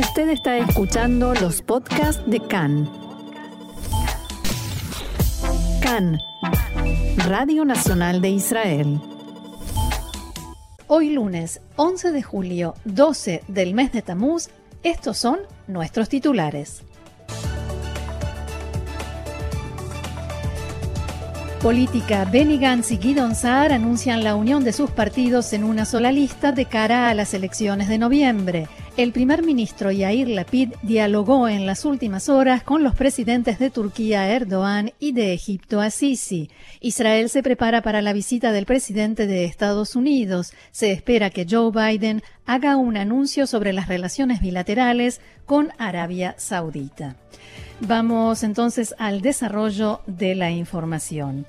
Usted está escuchando los podcasts de CAN. CAN, Radio Nacional de Israel. Hoy lunes 11 de julio, 12 del mes de Tamuz, estos son nuestros titulares. Política, Benny Gantz y Guidon Saar anuncian la unión de sus partidos en una sola lista de cara a las elecciones de noviembre. El primer ministro Yair Lapid dialogó en las últimas horas con los presidentes de Turquía Erdogan y de Egipto Assisi. Israel se prepara para la visita del presidente de Estados Unidos. Se espera que Joe Biden haga un anuncio sobre las relaciones bilaterales con Arabia Saudita. Vamos entonces al desarrollo de la información.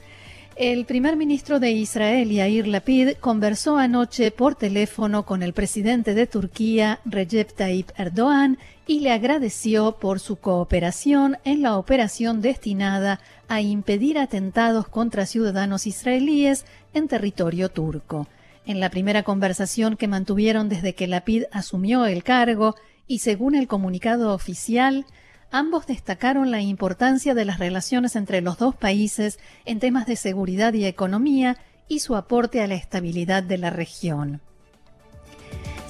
El primer ministro de Israel, Yair Lapid, conversó anoche por teléfono con el presidente de Turquía, Recep Tayyip Erdogan, y le agradeció por su cooperación en la operación destinada a impedir atentados contra ciudadanos israelíes en territorio turco. En la primera conversación que mantuvieron desde que Lapid asumió el cargo, y según el comunicado oficial, Ambos destacaron la importancia de las relaciones entre los dos países en temas de seguridad y economía y su aporte a la estabilidad de la región.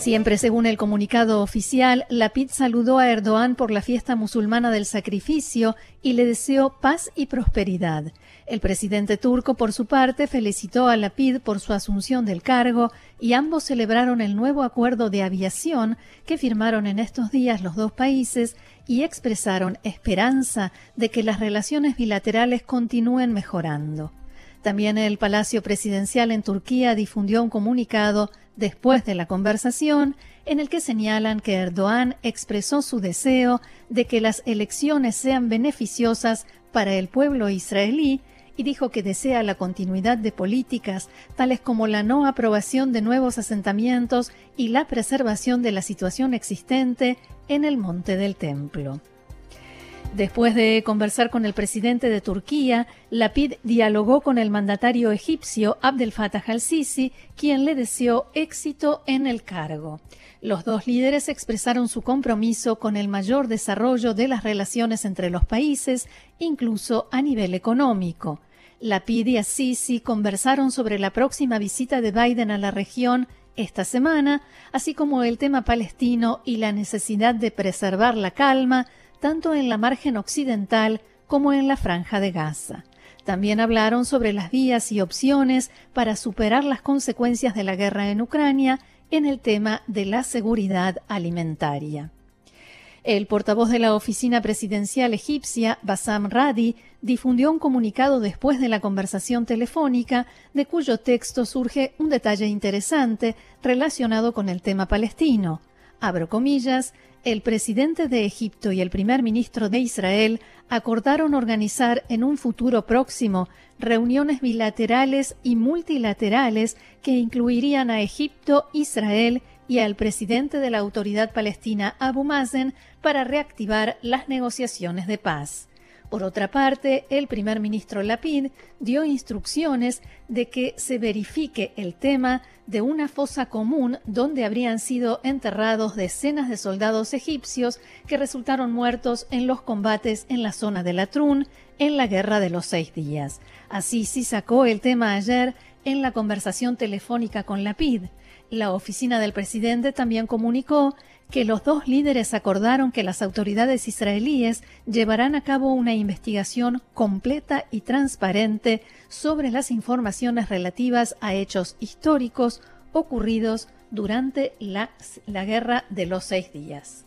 Siempre según el comunicado oficial, Lapid saludó a Erdogan por la fiesta musulmana del sacrificio y le deseó paz y prosperidad. El presidente turco, por su parte, felicitó a Lapid por su asunción del cargo y ambos celebraron el nuevo acuerdo de aviación que firmaron en estos días los dos países y expresaron esperanza de que las relaciones bilaterales continúen mejorando. También el Palacio Presidencial en Turquía difundió un comunicado después de la conversación en el que señalan que Erdogan expresó su deseo de que las elecciones sean beneficiosas para el pueblo israelí y dijo que desea la continuidad de políticas tales como la no aprobación de nuevos asentamientos y la preservación de la situación existente en el Monte del Templo. Después de conversar con el presidente de Turquía, Lapid dialogó con el mandatario egipcio Abdel Fattah al-Sisi, quien le deseó éxito en el cargo. Los dos líderes expresaron su compromiso con el mayor desarrollo de las relaciones entre los países, incluso a nivel económico. Lapid y Assisi conversaron sobre la próxima visita de Biden a la región esta semana, así como el tema palestino y la necesidad de preservar la calma tanto en la margen occidental como en la franja de Gaza. También hablaron sobre las vías y opciones para superar las consecuencias de la guerra en Ucrania en el tema de la seguridad alimentaria. El portavoz de la oficina presidencial egipcia, Bassam Radi, difundió un comunicado después de la conversación telefónica, de cuyo texto surge un detalle interesante relacionado con el tema palestino. Abro comillas, el presidente de Egipto y el primer ministro de Israel acordaron organizar en un futuro próximo reuniones bilaterales y multilaterales que incluirían a Egipto, Israel y al presidente de la autoridad palestina Abu Mazen para reactivar las negociaciones de paz. Por otra parte, el primer ministro Lapid dio instrucciones de que se verifique el tema de una fosa común donde habrían sido enterrados decenas de soldados egipcios que resultaron muertos en los combates en la zona de Latrun en la Guerra de los Seis Días. Así sí sacó el tema ayer en la conversación telefónica con Lapid. La oficina del presidente también comunicó que los dos líderes acordaron que las autoridades israelíes llevarán a cabo una investigación completa y transparente sobre las informaciones relativas a hechos históricos ocurridos durante la, la guerra de los seis días.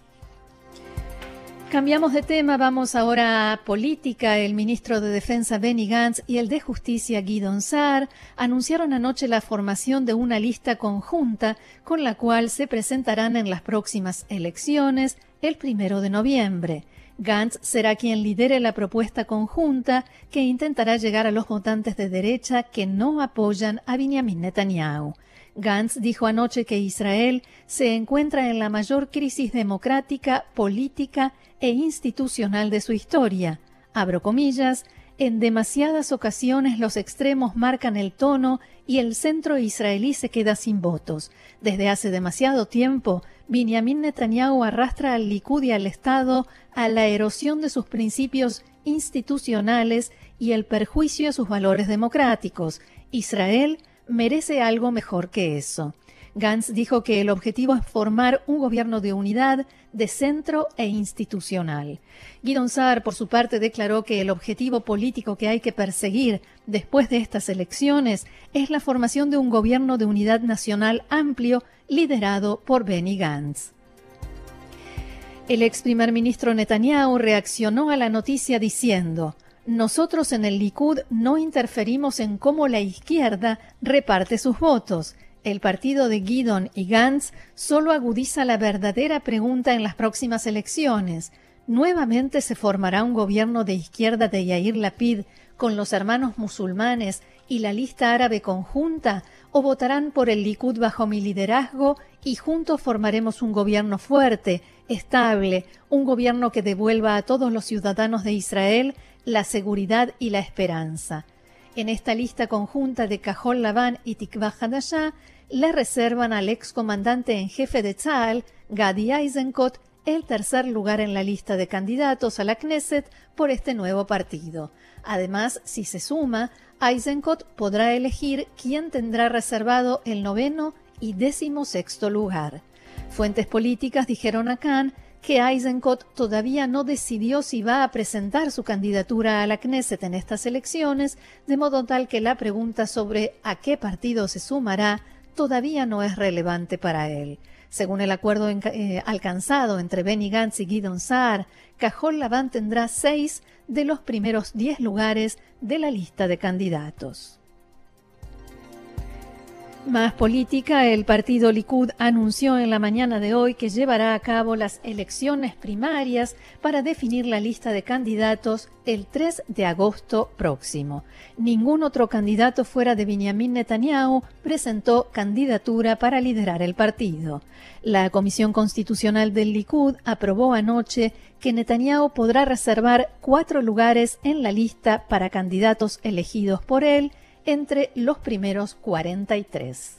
Cambiamos de tema, vamos ahora a política. El ministro de Defensa Benny Gantz y el de Justicia Guidon Saar anunciaron anoche la formación de una lista conjunta con la cual se presentarán en las próximas elecciones el primero de noviembre. Gantz será quien lidere la propuesta conjunta que intentará llegar a los votantes de derecha que no apoyan a Benjamin Netanyahu. Gantz dijo anoche que Israel se encuentra en la mayor crisis democrática, política e institucional de su historia. Abro comillas, en demasiadas ocasiones los extremos marcan el tono y el centro israelí se queda sin votos. Desde hace demasiado tiempo, Benjamin Netanyahu arrastra al Likud y al Estado a la erosión de sus principios institucionales y el perjuicio a sus valores democráticos. Israel merece algo mejor que eso. Gantz dijo que el objetivo es formar un gobierno de unidad, de centro e institucional. Guidon Saar, por su parte, declaró que el objetivo político que hay que perseguir después de estas elecciones es la formación de un gobierno de unidad nacional amplio liderado por Benny Gantz. El ex primer ministro Netanyahu reaccionó a la noticia diciendo, nosotros en el Likud no interferimos en cómo la izquierda reparte sus votos. El partido de Guidon y Gantz solo agudiza la verdadera pregunta en las próximas elecciones. ¿Nuevamente se formará un gobierno de izquierda de Yair Lapid con los hermanos musulmanes y la lista árabe conjunta? ¿O votarán por el Likud bajo mi liderazgo y juntos formaremos un gobierno fuerte, estable, un gobierno que devuelva a todos los ciudadanos de Israel la seguridad y la esperanza? En esta lista conjunta de Cajol Labán y Tikva Hadashah le reservan al excomandante en jefe de Tzal, Gadi Eisenkot, el tercer lugar en la lista de candidatos a la Knesset por este nuevo partido. Además, si se suma, Eisenkot podrá elegir quién tendrá reservado el noveno y décimo sexto lugar. Fuentes políticas dijeron a Khan que Eisenkot todavía no decidió si va a presentar su candidatura a la Knesset en estas elecciones, de modo tal que la pregunta sobre a qué partido se sumará todavía no es relevante para él. Según el acuerdo eh, alcanzado entre Benny Gantz y Guidon Saar, Cajol Laván tendrá seis de los primeros diez lugares de la lista de candidatos. Más política, el partido Likud anunció en la mañana de hoy que llevará a cabo las elecciones primarias para definir la lista de candidatos el 3 de agosto próximo. Ningún otro candidato fuera de Benjamin Netanyahu presentó candidatura para liderar el partido. La Comisión Constitucional del Likud aprobó anoche que Netanyahu podrá reservar cuatro lugares en la lista para candidatos elegidos por él entre los primeros 43.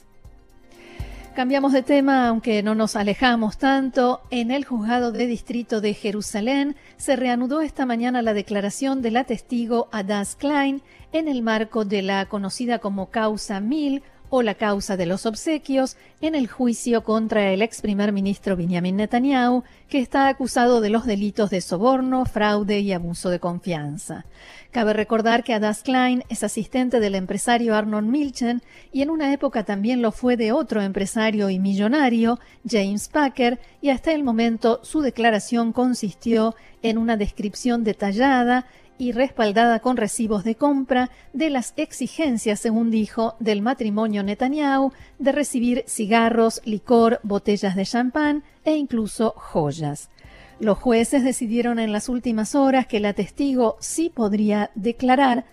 Cambiamos de tema, aunque no nos alejamos tanto. En el juzgado de distrito de Jerusalén se reanudó esta mañana la declaración de la testigo Adas Klein en el marco de la conocida como causa 1000 o la causa de los obsequios en el juicio contra el ex primer ministro Benjamin Netanyahu, que está acusado de los delitos de soborno, fraude y abuso de confianza. Cabe recordar que Adas Klein es asistente del empresario Arnold Milchen y en una época también lo fue de otro empresario y millonario, James Packer, y hasta el momento su declaración consistió en una descripción detallada y respaldada con recibos de compra de las exigencias, según dijo, del matrimonio Netanyahu de recibir cigarros, licor, botellas de champán e incluso joyas. Los jueces decidieron en las últimas horas que la testigo sí podría declarar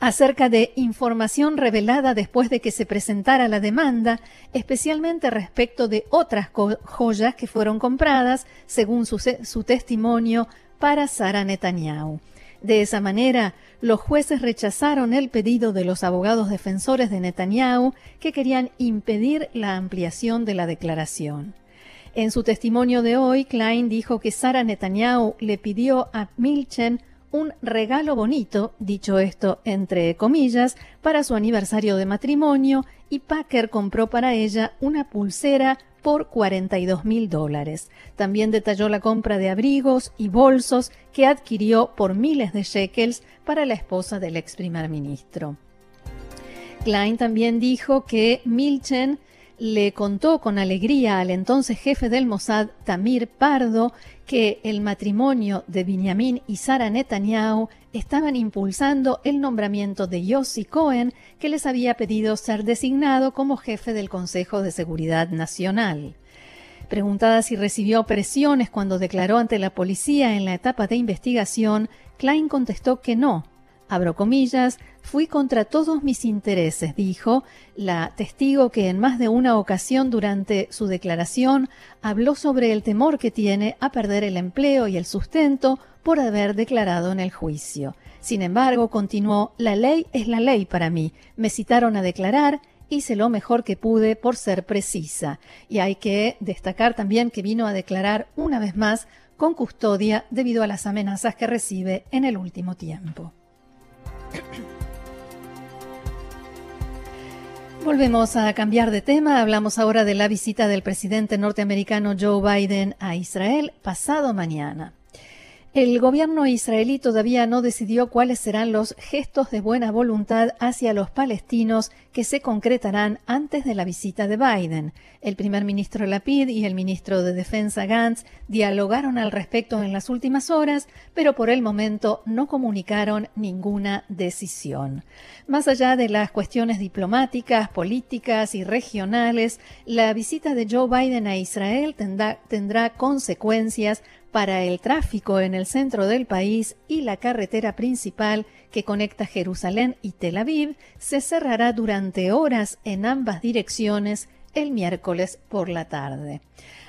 acerca de información revelada después de que se presentara la demanda, especialmente respecto de otras joyas que fueron compradas, según su, su testimonio, para Sara Netanyahu. De esa manera, los jueces rechazaron el pedido de los abogados defensores de Netanyahu que querían impedir la ampliación de la declaración. En su testimonio de hoy, Klein dijo que Sara Netanyahu le pidió a Milchen un regalo bonito, dicho esto entre comillas, para su aniversario de matrimonio y Packer compró para ella una pulsera por 42 mil dólares. También detalló la compra de abrigos y bolsos que adquirió por miles de shekels para la esposa del ex primer ministro. Klein también dijo que Milchen le contó con alegría al entonces jefe del Mossad, Tamir Pardo, que el matrimonio de Benjamin y Sara Netanyahu estaban impulsando el nombramiento de Yossi Cohen, que les había pedido ser designado como jefe del Consejo de Seguridad Nacional. Preguntada si recibió presiones cuando declaró ante la policía en la etapa de investigación, Klein contestó que no, abro comillas, fui contra todos mis intereses, dijo la testigo que en más de una ocasión durante su declaración habló sobre el temor que tiene a perder el empleo y el sustento por haber declarado en el juicio. Sin embargo, continuó, la ley es la ley para mí. Me citaron a declarar, hice lo mejor que pude por ser precisa. Y hay que destacar también que vino a declarar una vez más con custodia debido a las amenazas que recibe en el último tiempo. Volvemos a cambiar de tema. Hablamos ahora de la visita del presidente norteamericano Joe Biden a Israel pasado mañana. El gobierno israelí todavía no decidió cuáles serán los gestos de buena voluntad hacia los palestinos que se concretarán antes de la visita de Biden. El primer ministro Lapid y el ministro de Defensa Gantz dialogaron al respecto en las últimas horas, pero por el momento no comunicaron ninguna decisión. Más allá de las cuestiones diplomáticas, políticas y regionales, la visita de Joe Biden a Israel tendrá, consecuencias para el tráfico en el centro del país y la carretera principal que conecta Jerusalén y Tel Aviv se cerrará durante horas en ambas direcciones el miércoles por la tarde.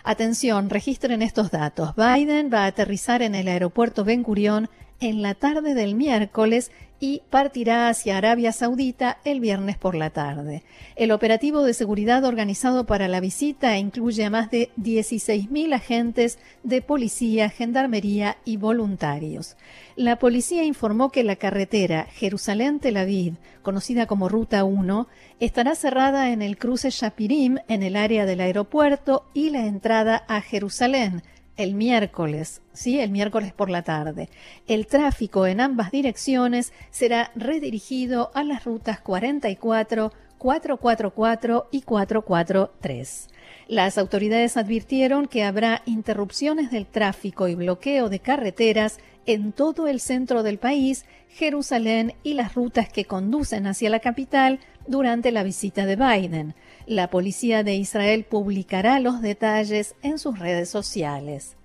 Atención, registren estos datos. Biden va a aterrizar en el aeropuerto Ben Gurion en la tarde del miércoles y partirá hacia Arabia Saudita el viernes por la tarde. El operativo de seguridad organizado para la visita incluye a más de 16.000 agentes de policía, gendarmería y voluntarios. La policía informó que la carretera Jerusalén-Tel Aviv, conocida como Ruta 1, estará cerrada en el cruce Shapirim en el área del aeropuerto y la entrada a Jerusalén el miércoles, ¿sí? El miércoles por la tarde. El tráfico en ambas direcciones será redirigido a las rutas 44, 444 y 443. Las autoridades advirtieron que habrá interrupciones del tráfico y bloqueo de carreteras en todo el centro del país, Jerusalén y las rutas que conducen hacia la capital durante la visita de Biden. La policía de Israel publicará los detalles en sus redes sociales.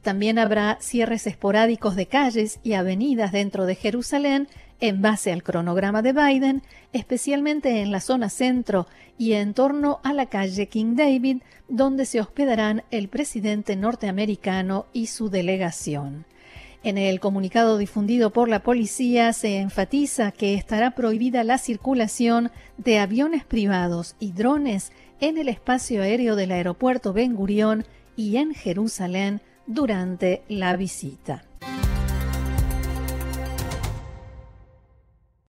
También habrá cierres esporádicos de calles y avenidas dentro de Jerusalén en base al cronograma de Biden, especialmente en la zona centro y en torno a la calle King David, donde se hospedarán el presidente norteamericano y su delegación. En el comunicado difundido por la policía se enfatiza que estará prohibida la circulación de aviones privados y drones en el espacio aéreo del aeropuerto Ben Gurión y en Jerusalén durante la visita.